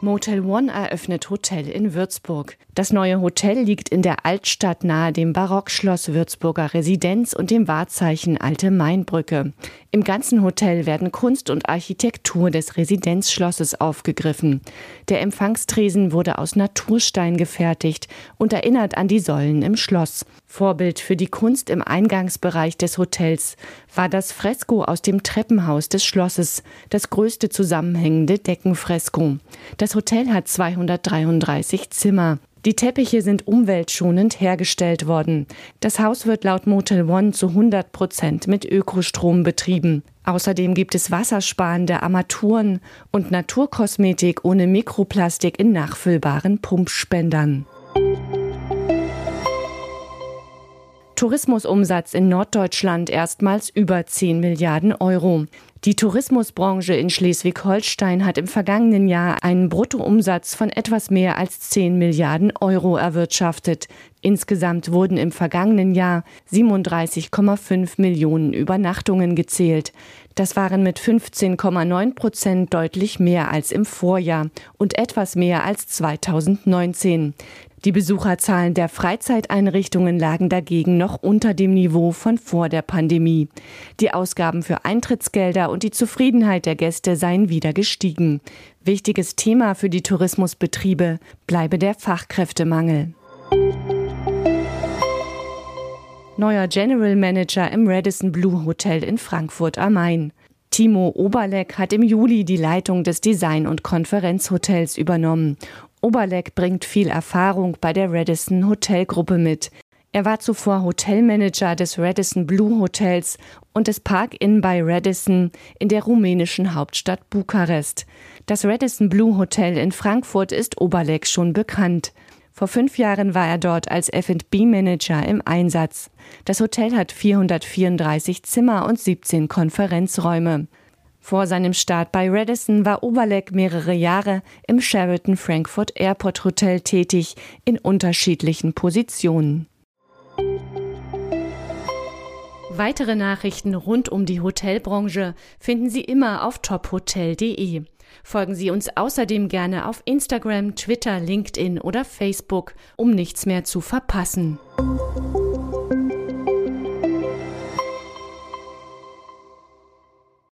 Motel One eröffnet Hotel in Würzburg. Das neue Hotel liegt in der Altstadt nahe dem Barockschloss Würzburger Residenz und dem Wahrzeichen Alte Mainbrücke. Im ganzen Hotel werden Kunst und Architektur des Residenzschlosses aufgegriffen. Der Empfangstresen wurde aus Naturstein gefertigt und erinnert an die Säulen im Schloss. Vorbild für die Kunst im Eingangsbereich des Hotels war das Fresko aus dem Treppenhaus des Schlosses, das größte zusammenhängende Deckenfresko. Das Hotel hat 233 Zimmer. Die Teppiche sind umweltschonend hergestellt worden. Das Haus wird laut Motel One zu 100 Prozent mit Ökostrom betrieben. Außerdem gibt es wassersparende Armaturen und Naturkosmetik ohne Mikroplastik in nachfüllbaren Pumpspendern. Tourismusumsatz in Norddeutschland erstmals über 10 Milliarden Euro. Die Tourismusbranche in Schleswig-Holstein hat im vergangenen Jahr einen Bruttoumsatz von etwas mehr als 10 Milliarden Euro erwirtschaftet. Insgesamt wurden im vergangenen Jahr 37,5 Millionen Übernachtungen gezählt. Das waren mit 15,9 Prozent deutlich mehr als im Vorjahr und etwas mehr als 2019. Die Besucherzahlen der Freizeiteinrichtungen lagen dagegen noch unter dem Niveau von vor der Pandemie. Die Ausgaben für Eintrittsgelder und die Zufriedenheit der Gäste seien wieder gestiegen. Wichtiges Thema für die Tourismusbetriebe bleibe der Fachkräftemangel. Neuer General Manager im Radisson Blue Hotel in Frankfurt am Main. Timo Oberleck hat im Juli die Leitung des Design- und Konferenzhotels übernommen Oberleck bringt viel Erfahrung bei der Radisson Hotelgruppe mit. Er war zuvor Hotelmanager des Radisson Blue Hotels und des Park Inn bei Radisson in der rumänischen Hauptstadt Bukarest. Das Radisson Blue Hotel in Frankfurt ist Oberleck schon bekannt. Vor fünf Jahren war er dort als F&B-Manager im Einsatz. Das Hotel hat 434 Zimmer und 17 Konferenzräume. Vor seinem Start bei Radisson war Oberleck mehrere Jahre im Sheraton Frankfurt Airport Hotel tätig, in unterschiedlichen Positionen. Weitere Nachrichten rund um die Hotelbranche finden Sie immer auf tophotel.de. Folgen Sie uns außerdem gerne auf Instagram, Twitter, LinkedIn oder Facebook, um nichts mehr zu verpassen.